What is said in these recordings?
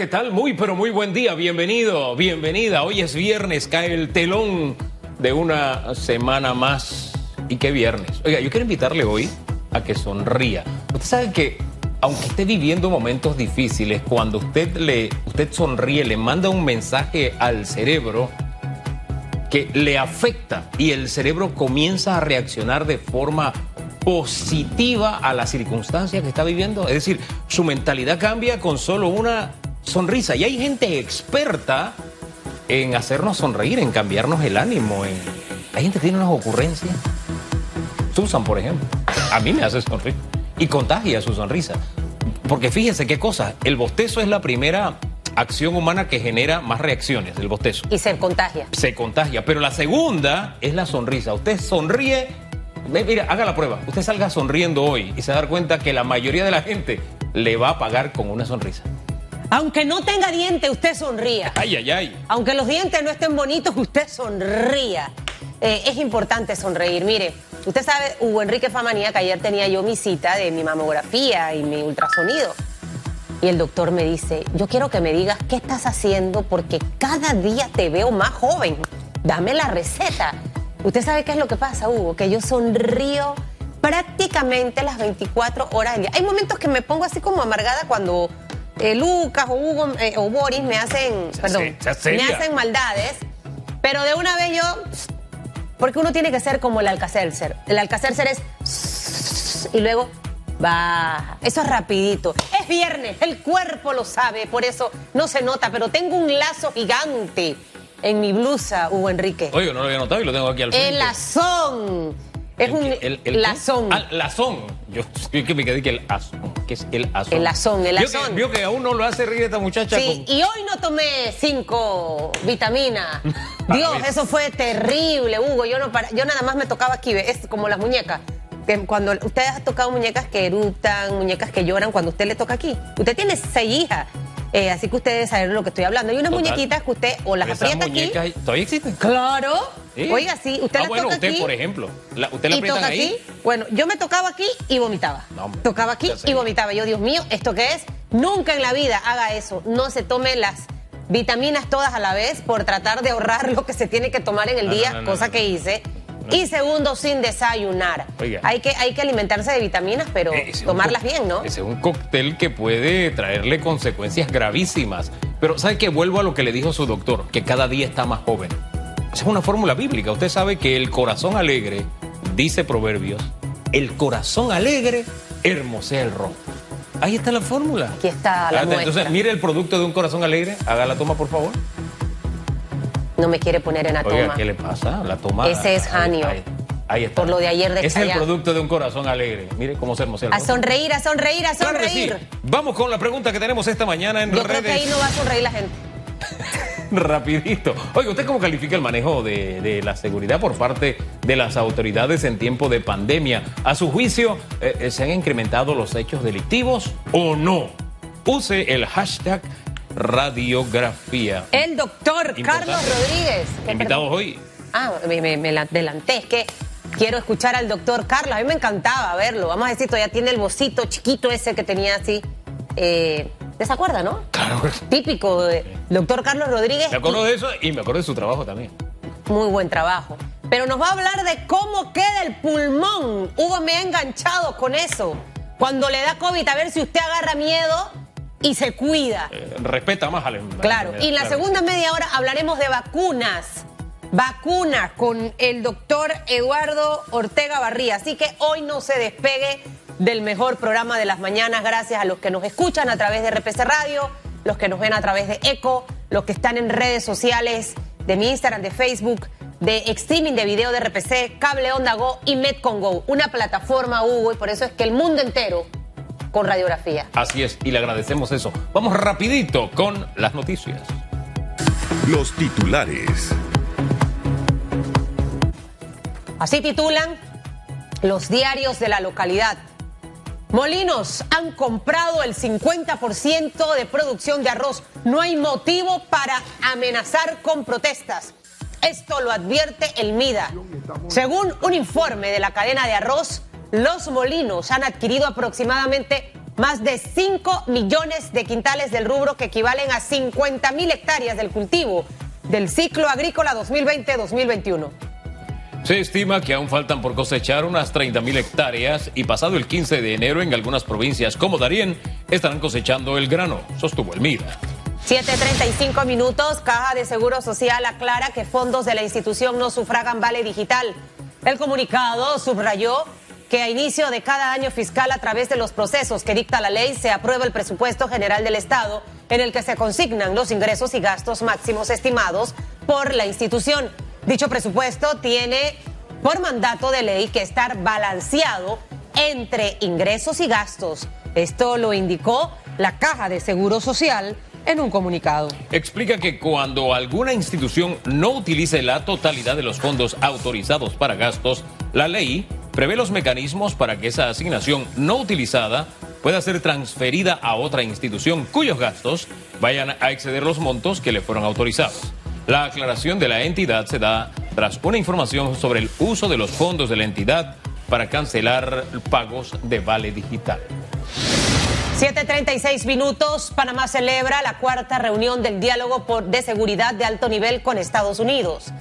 ¿Qué tal? Muy, pero muy buen día. Bienvenido, bienvenida. Hoy es viernes, cae el telón de una semana más. ¿Y qué viernes? Oiga, yo quiero invitarle hoy a que sonría. Usted sabe que, aunque esté viviendo momentos difíciles, cuando usted, le, usted sonríe, le manda un mensaje al cerebro que le afecta y el cerebro comienza a reaccionar de forma positiva a la circunstancia que está viviendo. Es decir, su mentalidad cambia con solo una sonrisa. Y hay gente experta en hacernos sonreír, en cambiarnos el ánimo. En... Hay gente que tiene unas ocurrencias. Susan, por ejemplo, a mí me hace sonreír y contagia su sonrisa. Porque fíjense qué cosa, el bostezo es la primera acción humana que genera más reacciones, el bostezo. Y se contagia. Se contagia, pero la segunda es la sonrisa. Usted sonríe, mira, haga la prueba, usted salga sonriendo hoy y se va a dar cuenta que la mayoría de la gente le va a pagar con una sonrisa. Aunque no tenga diente, usted sonría. Ay, ay, ay. Aunque los dientes no estén bonitos, usted sonría. Eh, es importante sonreír. Mire, usted sabe, Hugo Enrique Famanía, que ayer tenía yo mi cita de mi mamografía y mi ultrasonido. Y el doctor me dice, yo quiero que me digas qué estás haciendo porque cada día te veo más joven. Dame la receta. Usted sabe qué es lo que pasa, Hugo, que yo sonrío prácticamente las 24 horas del día. Hay momentos que me pongo así como amargada cuando eh, Lucas o Hugo eh, o Boris me hacen, perdón, me hacen maldades, pero de una vez yo, porque uno tiene que ser como el Alcacelser. El Alcacelser es y luego va, eso es rapidito. Es viernes, el cuerpo lo sabe, por eso no se nota, pero tengo un lazo gigante en mi blusa, Hugo Enrique. Oye, no lo había notado y lo tengo aquí al frente. El lazón. Es un el, lazón. Ah, lazón. Yo, que me quedé que el azón. ¿Qué es el azón? El lazón, el azón. Vio que, aún no lo hace reír esta muchacha. Sí, y hoy no tomé cinco vitaminas. Dios, eso fue terrible, Hugo. Yo, no yo nada más me tocaba aquí, es como las muñecas. Que cuando ustedes han tocado muñecas que eruptan, muñecas que lloran, cuando usted le toca aquí. Usted tiene seis hijas. Eh, así que ustedes saben lo que estoy hablando. Hay unas muñequitas que usted o las aprieta aquí. ¿Todavía existen? Claro. Oiga, sí, usted ah, bueno, toca usted, aquí. por ejemplo. ¿Usted la y toca ahí? aquí. Bueno, yo me tocaba aquí y vomitaba. tocaba aquí y vomitaba. Yo, Dios mío, ¿esto qué es? Nunca en la vida haga eso. No se tome las vitaminas todas a la vez por tratar de ahorrar lo que se tiene que tomar en el día, cosa que hice. Y segundo, sin desayunar. Hay que, hay que alimentarse de vitaminas, pero tomarlas bien, ¿no? Ese es un cóctel que puede traerle consecuencias gravísimas. Pero ¿sabe qué? Vuelvo a lo que le dijo su doctor, que cada día está más joven. Esa es una fórmula bíblica. Usted sabe que el corazón alegre, dice Proverbios, el corazón alegre hermosea el rostro. Ahí está la fórmula. Aquí está la Entonces, mire el producto de un corazón alegre. Haga la toma, por favor no me quiere poner en la Oiga, ¿qué le pasa? La toma. Ese es Janio. Ahí, está. Por lo de ayer de Es el producto de un corazón alegre. Mire cómo se hermosea. A sonreír, a sonreír, a sonreír. Vamos con la pregunta que tenemos esta mañana en Yo redes. creo que ahí no va a sonreír la gente. Rapidito. Oiga, ¿usted cómo califica el manejo de, la seguridad por parte de las autoridades en tiempo de pandemia? A su juicio, eh, eh, ¿se han incrementado los hechos delictivos o no? Use el hashtag radiografía. El doctor Carlos Rodríguez. Invitados hoy. Ah, me, me, adelanté. Es que quiero escuchar al doctor Carlos. A mí me encantaba verlo. Vamos a decir, todavía tiene el bocito chiquito ese que tenía así. Eh, ¿Se acuerda, no? Claro. Típico de doctor Carlos Rodríguez. Me acuerdo de eso y me acuerdo de su trabajo también. Muy buen trabajo. Pero nos va a hablar de cómo queda el pulmón. Hugo me ha enganchado con eso. Cuando le da COVID, a ver si usted agarra miedo y se cuida. Eh, respeta más al Claro, y en la segunda media hora hablaremos de vacunas. Vacunas con el doctor Eduardo Ortega Barría. Así que hoy no se despegue del mejor programa de las mañanas. Gracias a los que nos escuchan a través de RPC Radio, los que nos ven a través de ECO, los que están en redes sociales de mi Instagram, de Facebook, de streaming de video de RPC, Cable Onda Go y Metcon Go. Una plataforma, Hugo, y por eso es que el mundo entero con radiografía. Así es, y le agradecemos eso. Vamos rapidito con las noticias. Los titulares. Así titulan los diarios de la localidad. Molinos han comprado el 50% de producción de arroz. No hay motivo para amenazar con protestas. Esto lo advierte el MIDA. Según un informe de la cadena de arroz, los molinos han adquirido aproximadamente más de 5 millones de quintales del rubro que equivalen a 50 mil hectáreas del cultivo del ciclo agrícola 2020-2021. Se estima que aún faltan por cosechar unas 30.000 hectáreas y pasado el 15 de enero en algunas provincias como Darién estarán cosechando el grano, sostuvo el MIDA. 7.35 minutos, Caja de Seguro Social aclara que fondos de la institución no sufragan vale digital. El comunicado subrayó que a inicio de cada año fiscal a través de los procesos que dicta la ley se aprueba el presupuesto general del Estado en el que se consignan los ingresos y gastos máximos estimados por la institución. Dicho presupuesto tiene por mandato de ley que estar balanceado entre ingresos y gastos. Esto lo indicó la Caja de Seguro Social en un comunicado. Explica que cuando alguna institución no utilice la totalidad de los fondos autorizados para gastos, la ley prevé los mecanismos para que esa asignación no utilizada pueda ser transferida a otra institución cuyos gastos vayan a exceder los montos que le fueron autorizados. La aclaración de la entidad se da tras una información sobre el uso de los fondos de la entidad para cancelar pagos de vale digital. 7.36 minutos, Panamá celebra la cuarta reunión del diálogo de seguridad de alto nivel con Estados Unidos.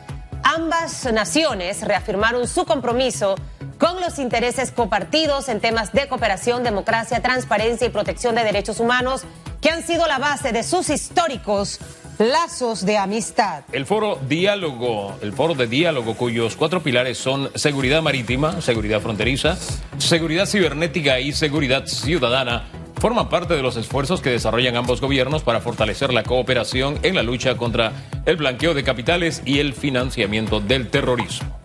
Ambas naciones reafirmaron su compromiso con los intereses compartidos en temas de cooperación, democracia, transparencia y protección de derechos humanos, que han sido la base de sus históricos lazos de amistad. El foro diálogo, el foro de diálogo cuyos cuatro pilares son seguridad marítima, seguridad fronteriza, seguridad cibernética y seguridad ciudadana, forma parte de los esfuerzos que desarrollan ambos gobiernos para fortalecer la cooperación en la lucha contra el blanqueo de capitales y el financiamiento del terrorismo.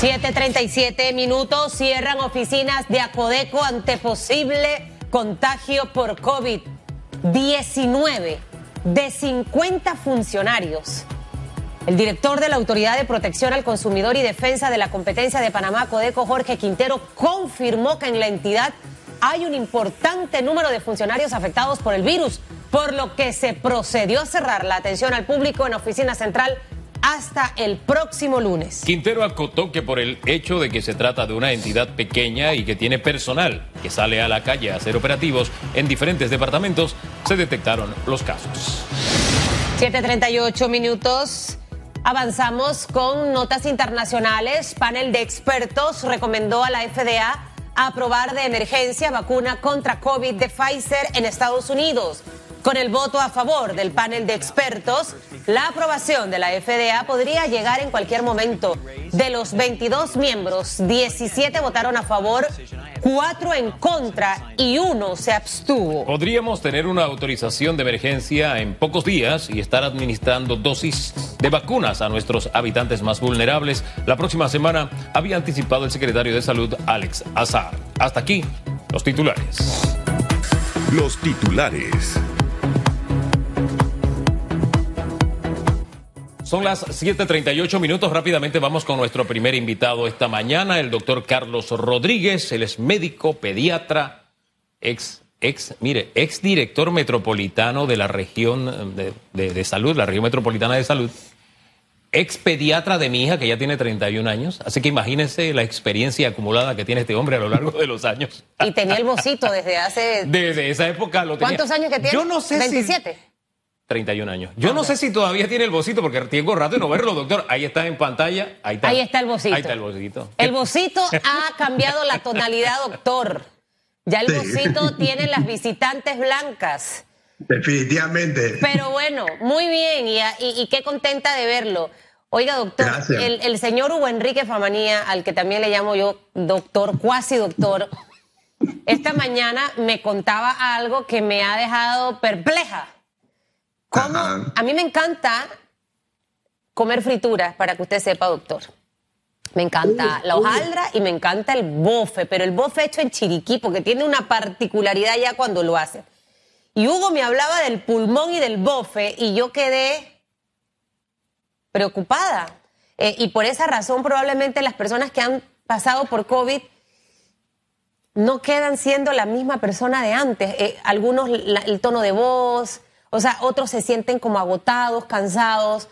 7.37 minutos, cierran oficinas de Acodeco ante posible contagio por COVID-19 de 50 funcionarios. El director de la Autoridad de Protección al Consumidor y Defensa de la Competencia de Panamá, Codeco, Jorge Quintero, confirmó que en la entidad hay un importante número de funcionarios afectados por el virus, por lo que se procedió a cerrar la atención al público en oficina central hasta el próximo lunes. Quintero acotó que por el hecho de que se trata de una entidad pequeña y que tiene personal que sale a la calle a hacer operativos en diferentes departamentos, se detectaron los casos. 7.38 minutos. Avanzamos con notas internacionales. Panel de expertos recomendó a la FDA aprobar de emergencia vacuna contra COVID de Pfizer en Estados Unidos. Con el voto a favor del panel de expertos, la aprobación de la FDA podría llegar en cualquier momento. De los 22 miembros, 17 votaron a favor, 4 en contra y uno se abstuvo. Podríamos tener una autorización de emergencia en pocos días y estar administrando dosis de vacunas a nuestros habitantes más vulnerables. La próxima semana había anticipado el secretario de Salud, Alex Azar. Hasta aquí, los titulares. Los titulares. Son las 7:38 minutos. Rápidamente vamos con nuestro primer invitado esta mañana, el doctor Carlos Rodríguez. Él es médico, pediatra, ex, ex, mire, ex director metropolitano de la región de, salud, la región metropolitana de salud. Ex pediatra de mi hija, que ya tiene 31 años. Así que imagínense la experiencia acumulada que tiene este hombre a lo largo de los años. Y tenía el bocito desde hace. Desde esa época lo tenía. ¿Cuántos años que tiene? Yo no sé 27. 31 años. Yo no sé si todavía tiene el bocito porque tengo rato de no verlo, doctor. Ahí está en pantalla. Ahí está. Ahí está el bocito. Ahí está el bocito. El bocito ha cambiado la tonalidad, doctor. Ya el bocito tiene las visitantes blancas. Definitivamente. Pero bueno, muy bien y, qué contenta de verlo. Oiga, doctor, el, el, señor Hugo Enrique Famanía, al que también le llamo yo doctor, cuasi doctor, esta mañana me contaba algo que me ha dejado perpleja. A mí me encanta comer frituras, para que usted sepa, doctor. Me encanta la hojaldra y me encanta el bofe, pero el bofe hecho en Chiriquí, porque tiene una particularidad ya cuando lo hace. Y Hugo me hablaba del pulmón y del bofe y yo quedé preocupada. Eh, y por esa razón probablemente las personas que han pasado por COVID no quedan siendo la misma persona de antes. Eh, algunos el tono de voz, o sea, otros se sienten como agotados, cansados.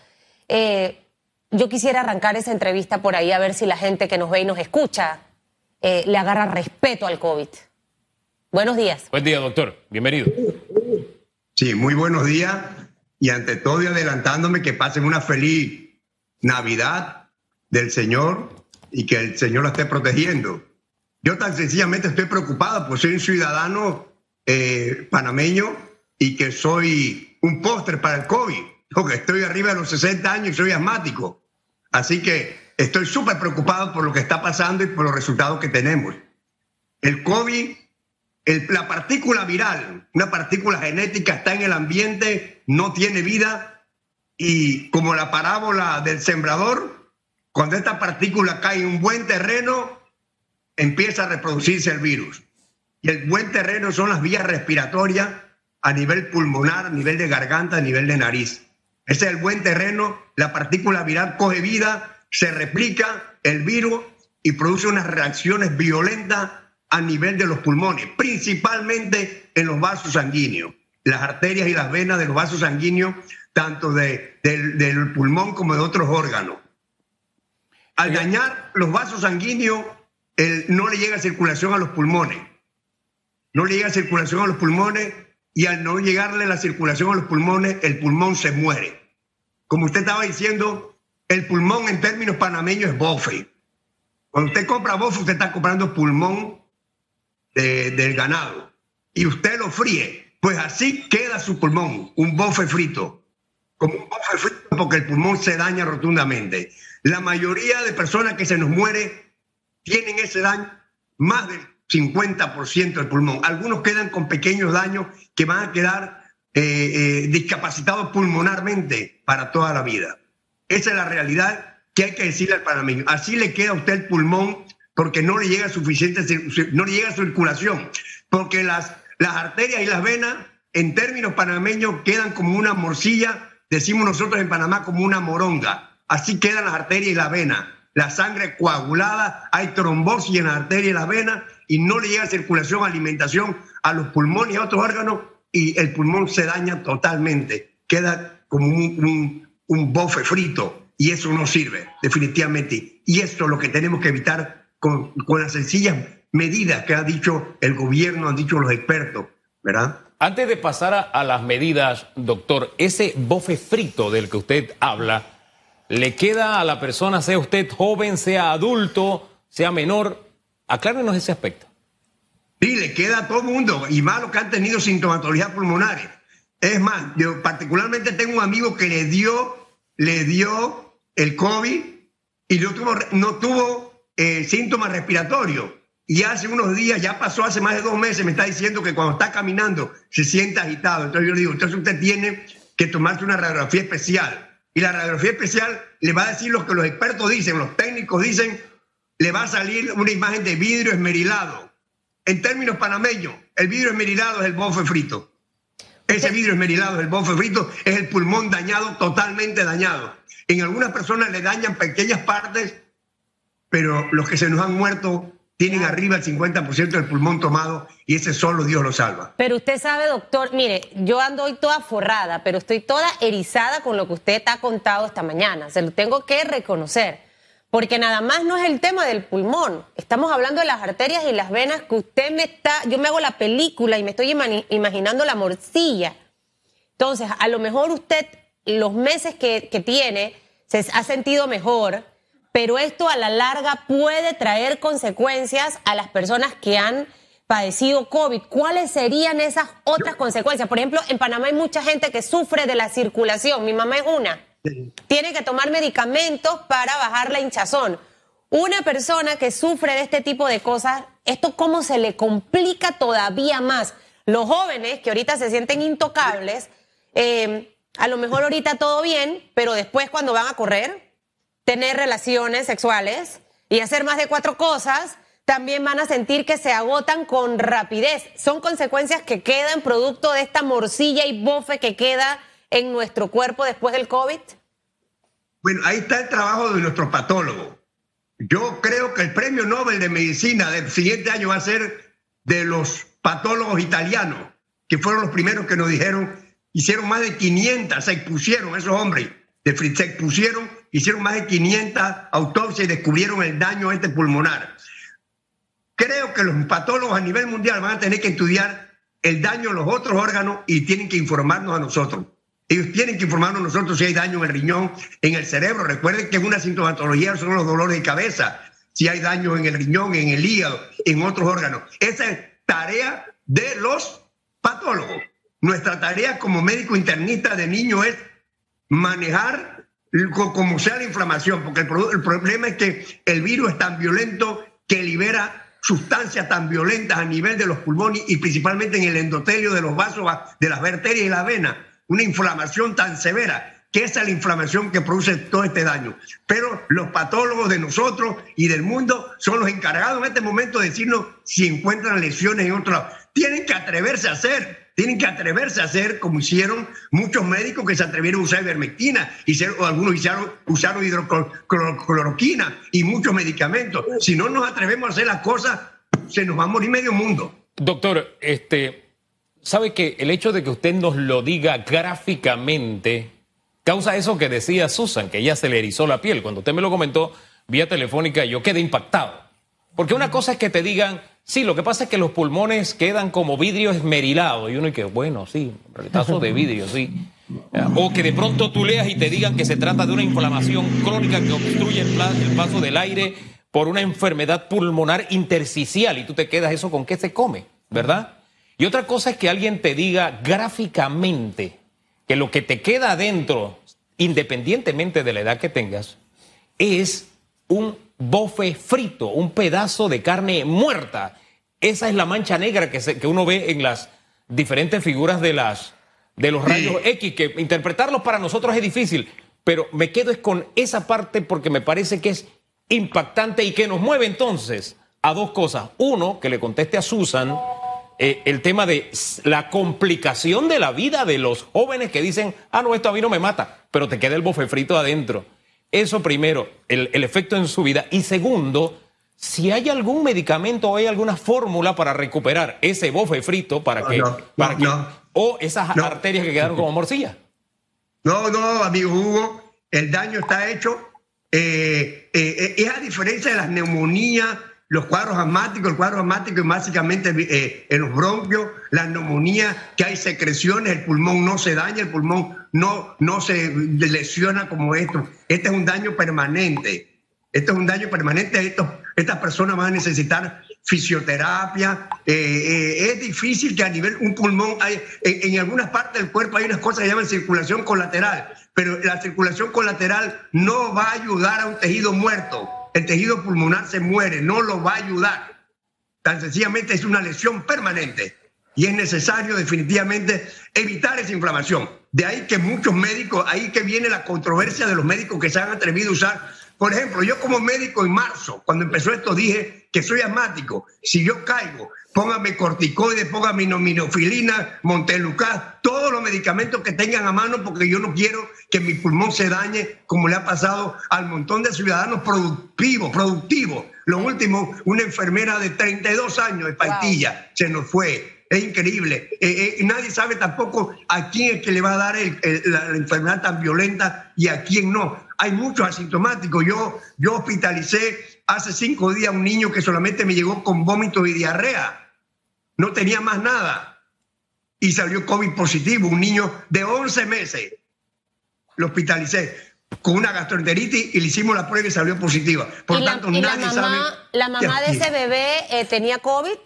Eh, yo quisiera arrancar esa entrevista por ahí a ver si la gente que nos ve y nos escucha eh, le agarra respeto al COVID. Buenos días. Buen día, doctor. Bienvenido. Sí, muy buenos días. Y ante todo y adelantándome que pasen una feliz Navidad del Señor y que el Señor la esté protegiendo. Yo tan sencillamente estoy preocupado, pues soy un ciudadano eh, panameño y que soy un póster para el COVID, porque estoy arriba de los 60 años y soy asmático. Así que estoy súper preocupado por lo que está pasando y por los resultados que tenemos. El COVID, la partícula viral, una partícula genética está en el ambiente, no tiene vida y como la parábola del sembrador, cuando esta partícula cae en un buen terreno, empieza a reproducirse el virus. Y el buen terreno son las vías respiratorias a nivel pulmonar, a nivel de garganta, a nivel de nariz. Ese es el buen terreno, la partícula viral coge vida, se replica el virus y produce unas reacciones violentas a nivel de los pulmones, principalmente en los vasos sanguíneos, las arterias y las venas de los vasos sanguíneos, tanto de, del pulmón como de otros órganos. Al dañar los vasos sanguíneos, no le llega circulación a los pulmones. No le llega circulación a los pulmones y al no llegarle la circulación a los pulmones, el pulmón se muere. Como usted estaba diciendo, el pulmón en términos panameños es bofe. Cuando usted compra bofe, usted está comprando pulmón del ganado y usted lo fríe. Pues así queda su pulmón, un bofe frito. Como un bofe frito porque el pulmón se daña rotundamente. La mayoría de personas que se nos muere tienen ese daño más del 50% del pulmón. Algunos quedan con pequeños daños que van a quedar eh, eh, discapacitados pulmonarmente para toda la vida. Esa es la realidad que hay que decirle al panameño. Así le queda a usted el pulmón porque no le llega suficiente, no le llega circulación, porque las, las arterias y las venas, en términos panameños, quedan como una morcilla, decimos nosotros en Panamá como una moronga. Así quedan las arterias y las venas. La sangre coagulada, hay trombosis en las arterias y las venas, y no le llega circulación, alimentación a los pulmones y a otros órganos y el pulmón se daña totalmente. Queda como un, un, bofe frito y eso no sirve, definitivamente. Y esto es lo que tenemos que evitar con, con las sencillas medidas que ha dicho el gobierno, han dicho los expertos, ¿verdad? Antes de pasar a, a, las medidas, doctor, ese bofe frito del que usted habla, ¿le queda a la persona, sea usted joven, sea adulto, sea menor? Aclárenos ese aspecto. Sí, le queda a todo mundo, y más los que han tenido sintomatología pulmonares. Es más, yo particularmente tengo un amigo que le dio, le dio el COVID y no tuvo, no tuvo eh, síntomas respiratorios. Y hace unos días, ya pasó hace más de dos meses, me está diciendo que cuando está caminando se siente agitado. Entonces yo le digo, entonces usted tiene que tomarse una radiografía especial. Y la radiografía especial le va a decir lo que los expertos dicen, los técnicos dicen, le va a salir una imagen de vidrio esmerilado. En términos panameños, el vidrio esmerilado es el bofe frito. Ese vidrio esmerilado es el bofe frito, es el pulmón dañado, totalmente dañado. En algunas personas le dañan pequeñas partes, pero los que se nos han muerto tienen arriba el 50% del pulmón tomado y ese solo Dios lo salva. Pero usted sabe, doctor, mire, yo ando hoy toda forrada, pero estoy toda erizada con lo que usted ha contado esta mañana. Se lo tengo que reconocer. Porque nada más no es el tema del pulmón. Estamos hablando de las arterias y las venas que usted me está. Yo me hago la película y me estoy imaginando la morcilla. Entonces, a lo mejor usted, los meses que, que tiene, se ha sentido mejor, pero esto a la larga puede traer consecuencias a las personas que han padecido COVID. ¿Cuáles serían esas otras consecuencias? Por ejemplo, en Panamá hay mucha gente que sufre de la circulación. Mi mamá es una tiene que tomar medicamentos para bajar la hinchazón. Una persona que sufre de este tipo de cosas, esto cómo se le complica todavía más. Los jóvenes que ahorita se sienten intocables, eh, a lo mejor ahorita todo bien, pero después cuando van a correr, tener relaciones sexuales y hacer más de cuatro cosas, también van a sentir que se agotan con rapidez. Son consecuencias que quedan producto de esta morcilla y bofe que queda en nuestro cuerpo después del COVID? Bueno, ahí está el trabajo de nuestro patólogo. Yo creo que el premio Nobel de Medicina del siguiente año va a ser de los patólogos italianos, que fueron los primeros que nos dijeron, hicieron más de 500, se expusieron esos hombres, de, se expusieron, hicieron más de 500 autopsias y descubrieron el daño este pulmonar. creo que los patólogos a nivel mundial van a tener que estudiar el daño en los otros órganos y tienen que informarnos a nosotros. Ellos tienen que informarnos nosotros si hay daño en el riñón, en el cerebro. Recuerden que es una sintomatología son los dolores de cabeza, si hay daño en el riñón, en el hígado, en otros órganos. Esa es tarea de los patólogos. Nuestra tarea como médico internista de niño es manejar como sea la inflamación, porque el, problema es que el virus es tan violento que libera sustancias tan violentas a nivel de los pulmones y principalmente en el endotelio de los vasos de las arterias y la vena, una inflamación tan severa que esa es la inflamación que produce todo este daño. Pero los patólogos de nosotros y del mundo son los encargados en este momento de decirnos si encuentran lesiones en otro lado. Tienen que atreverse a hacer tienen que atreverse a hacer como hicieron muchos médicos que se atrevieron a usar ivermectina, y o algunos usaron, usaron hidrocloroquina y muchos medicamentos. Si no nos atrevemos a hacer las cosas, se nos va a morir medio mundo. Doctor, este, sabe que el hecho de que usted nos lo diga gráficamente causa eso que decía Susan, que ella se le erizó la piel. Cuando usted me lo comentó vía telefónica, yo quedé impactado. Porque una cosa es que te digan, Sí, lo que pasa es que los pulmones quedan como vidrio esmerilado y uno que, bueno, sí, retazo de vidrio, sí. O que de pronto tú leas y te digan que se trata de una inflamación crónica que obstruye el, paso del aire por una enfermedad pulmonar intersticial y tú te quedas eso con qué se come, ¿verdad? Y otra cosa es que alguien te diga gráficamente que lo que te queda adentro, independientemente de la edad que tengas, es un bofe frito, un pedazo de carne muerta. Esa es la mancha negra que, que uno ve en las diferentes figuras de, las, de los rayos X, que interpretarlos para nosotros es difícil, pero me quedo es con esa parte porque me parece que es impactante y que nos mueve entonces a dos cosas. Uno, que le conteste a Susan eh, el tema de la complicación de la vida de los jóvenes que dicen, ah, no, esto a mí no me mata, pero te queda el bofe frito adentro. Eso primero, el, efecto en su vida. Y segundo, si hay algún medicamento o hay alguna fórmula para recuperar ese bofe frito para que... para que o esas arterias que quedaron como morcilla. No, no, amigo Hugo, el daño está hecho. Eh, eh, es a diferencia de las neumonías, los cuadros asmáticos, el cuadro asmático es básicamente en los bronquios, la neumonía, que hay secreciones, el pulmón no se daña, el pulmón no, no se lesiona como esto. Este es un daño permanente. Esto es un daño permanente. Esto, estas personas van a necesitar fisioterapia. Eh, eh, es difícil que a nivel un pulmón, hay, en, algunas partes del cuerpo hay unas cosas que llaman circulación colateral, pero la circulación colateral no va a ayudar a un tejido muerto. El tejido pulmonar se muere, no lo va a ayudar. Tan sencillamente es una lesión permanente y es necesario definitivamente evitar esa inflamación. De ahí que muchos médicos, ahí que viene la controversia de los médicos que se han atrevido a usar. Por ejemplo, yo como médico en marzo, cuando empezó esto, dije que soy asmático. Si yo caigo, póngame corticoides, póngame nominofilina, montelukaz, todos los medicamentos que tengan a mano, porque yo no quiero que mi pulmón se dañe, como le ha pasado al montón de ciudadanos productivos, productivos. Lo último, una enfermera de 32 años de Paitilla se nos fue es increíble. Eh, eh, nadie sabe tampoco a quién es que le va a dar la, enfermedad tan violenta y a quién no. Hay muchos asintomáticos. Yo, yo hospitalicé hace cinco días a un niño que solamente me llegó con vómito y diarrea. No tenía más nada. Y salió COVID positivo, un niño de 11 meses. Lo hospitalicé con una gastroenteritis y le hicimos la prueba y salió positiva. Por tanto, nadie la mamá, sabe. ¿La mamá de ese bebé eh, tenía COVID?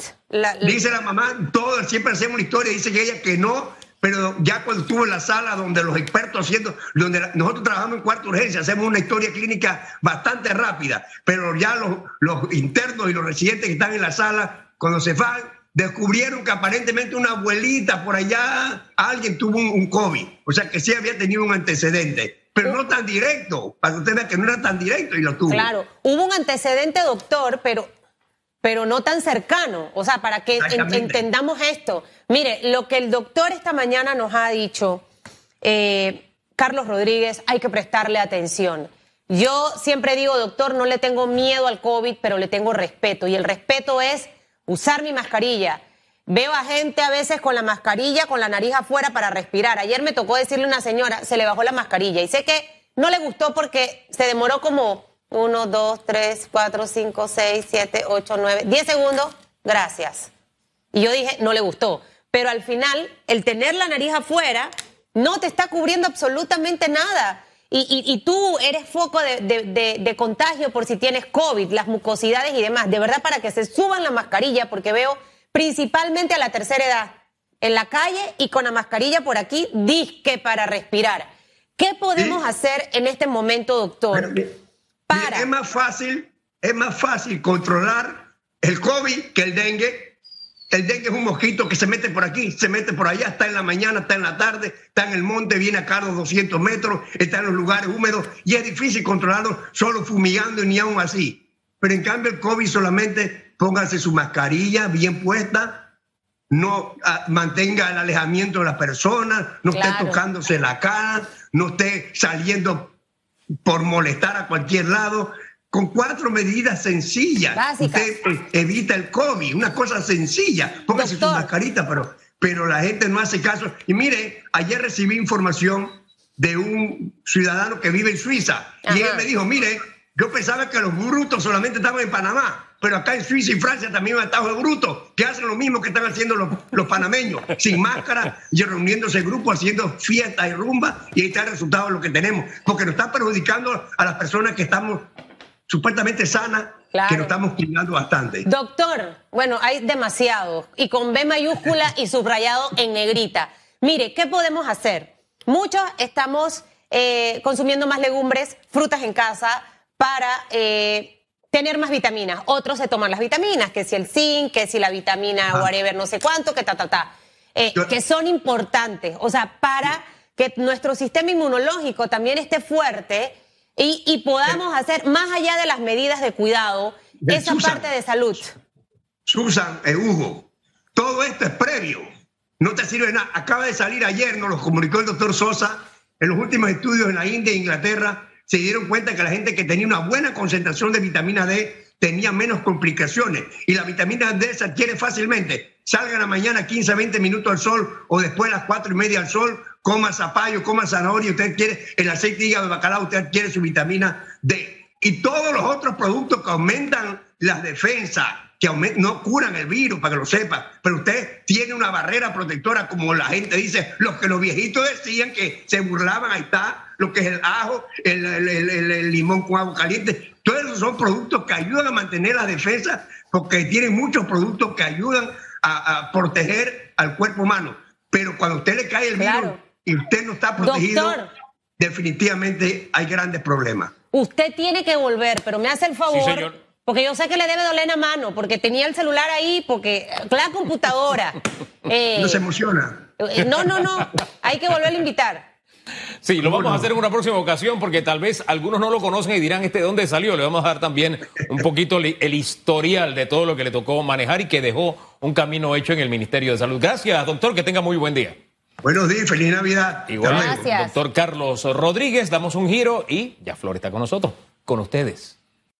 Dice la mamá, todo, siempre hacemos una historia, dice que ella que no, pero ya cuando estuvo en la sala donde los expertos haciendo, donde nosotros trabajamos en cuarta urgencia, hacemos una historia clínica bastante rápida, pero ya los, internos y los residentes que están en la sala, cuando se van, descubrieron que aparentemente una abuelita por allá, alguien tuvo un, un COVID, o sea que sí había tenido un antecedente pero no tan directo, para que usted vea que no era tan directo y lo tuvo. Claro, hubo un antecedente, doctor, pero pero no tan cercano. O sea, para que entendamos esto. Mire, lo que el doctor esta mañana nos ha dicho, eh, Carlos Rodríguez, hay que prestarle atención. Yo siempre digo, doctor, no le tengo miedo al COVID, pero le tengo respeto. Y el respeto es usar mi mascarilla. Veo a gente a veces con la mascarilla, con la nariz afuera para respirar. Ayer me tocó decirle a una señora, se le bajó la mascarilla. Y sé que no le gustó porque se demoró como 1, 2, 3, 4, 5, 6, 7, 8, 9, 10 segundos. Gracias. Y yo dije, no le gustó. Pero al final, el tener la nariz afuera no te está cubriendo absolutamente nada. Y, y, tú eres foco de, de, de, contagio por si tienes COVID, las mucosidades y demás. De verdad, para que se suban la mascarilla, porque veo principalmente a la tercera edad en la calle y con la mascarilla por aquí, disque para respirar. ¿Qué podemos hacer en este momento, doctor? Para... Es más fácil, es más fácil controlar el COVID que el dengue. El dengue es un mosquito que se mete por aquí, se mete por allá, está en la mañana, está en la tarde, está en el monte, viene acá a los 200 metros, está en los lugares húmedos y es difícil controlarlo solo fumigando y ni aún así. Pero en cambio el COVID solamente póngase su mascarilla bien puesta, no ah, mantenga el alejamiento de las personas, no esté tocándose la cara, no esté saliendo por molestar a cualquier lado con cuatro medidas sencillas. Usted eh, evita el COVID, una cosa sencilla. Póngase su mascarita, pero, pero la gente no hace caso. Y mire, ayer recibí información de un ciudadano que vive en Suiza y él me dijo, mire, yo pensaba que los brutos solamente estaban en Panamá, pero acá en Suiza y Francia también han estado brutos, que hacen lo mismo que están haciendo los, los panameños, sin máscara y reuniéndose en grupo, haciendo fiestas y rumba, y ahí está el resultado de lo que tenemos, porque nos está perjudicando a las personas que estamos supuestamente sana, que nos estamos cuidando bastante. Doctor, bueno, hay demasiado, y con B mayúscula y subrayado en negrita. Mire, ¿qué podemos hacer? Muchos estamos eh, consumiendo más legumbres, frutas en casa para eh, tener más vitaminas. Otros se toman las vitaminas, que si el zinc, que si la vitamina ah. whatever, no sé cuánto, que ta, ta, ta. Eh, que son importantes, o sea, para que nuestro sistema inmunológico también esté fuerte y, podamos hacer, más allá de las medidas de cuidado, esa parte de salud. Susan, eh, Hugo, todo esto es previo. No te sirve nada. Acaba de salir ayer, nos lo comunicó el doctor Sosa, en los últimos estudios en la India e Inglaterra, se dieron cuenta que la gente que tenía una buena concentración de vitamina D tenía menos complicaciones. Y la vitamina D se adquiere fácilmente. Salgan a la mañana 15 a 20 minutos al sol o después a las 4 y media al sol coma zapallo, coma zanahoria, usted quiere el aceite de hígado de bacalao, usted quiere su vitamina D. Y todos los otros productos que aumentan las defensas, que no curan el virus, para que lo sepa, pero usted tiene una barrera protectora, como la gente dice, los que los viejitos decían que se burlaban, ahí está, lo que es el ajo, el, limón con agua caliente, todos esos son productos que ayudan a mantener la defensa, porque tienen muchos productos que ayudan a, proteger al cuerpo humano. Pero cuando usted le cae el virus, y usted no está protegido, definitivamente hay grandes problemas. Usted tiene que volver, pero me hace el favor. Porque yo sé que le debe doler la mano, porque tenía el celular ahí, porque la computadora. Eh, no se emociona. Eh, no, no, no. Hay que volver a invitar. Sí, lo vamos a hacer en una próxima ocasión porque tal vez algunos no lo conocen y dirán este de dónde salió. Le vamos a dar también un poquito el historial de todo lo que le tocó manejar y que dejó un camino hecho en el Ministerio de Salud. Gracias, doctor, que tenga muy buen día. Buenos días, feliz Navidad. Igual, doctor Carlos Rodríguez, damos un giro y ya Flor está con nosotros, con ustedes.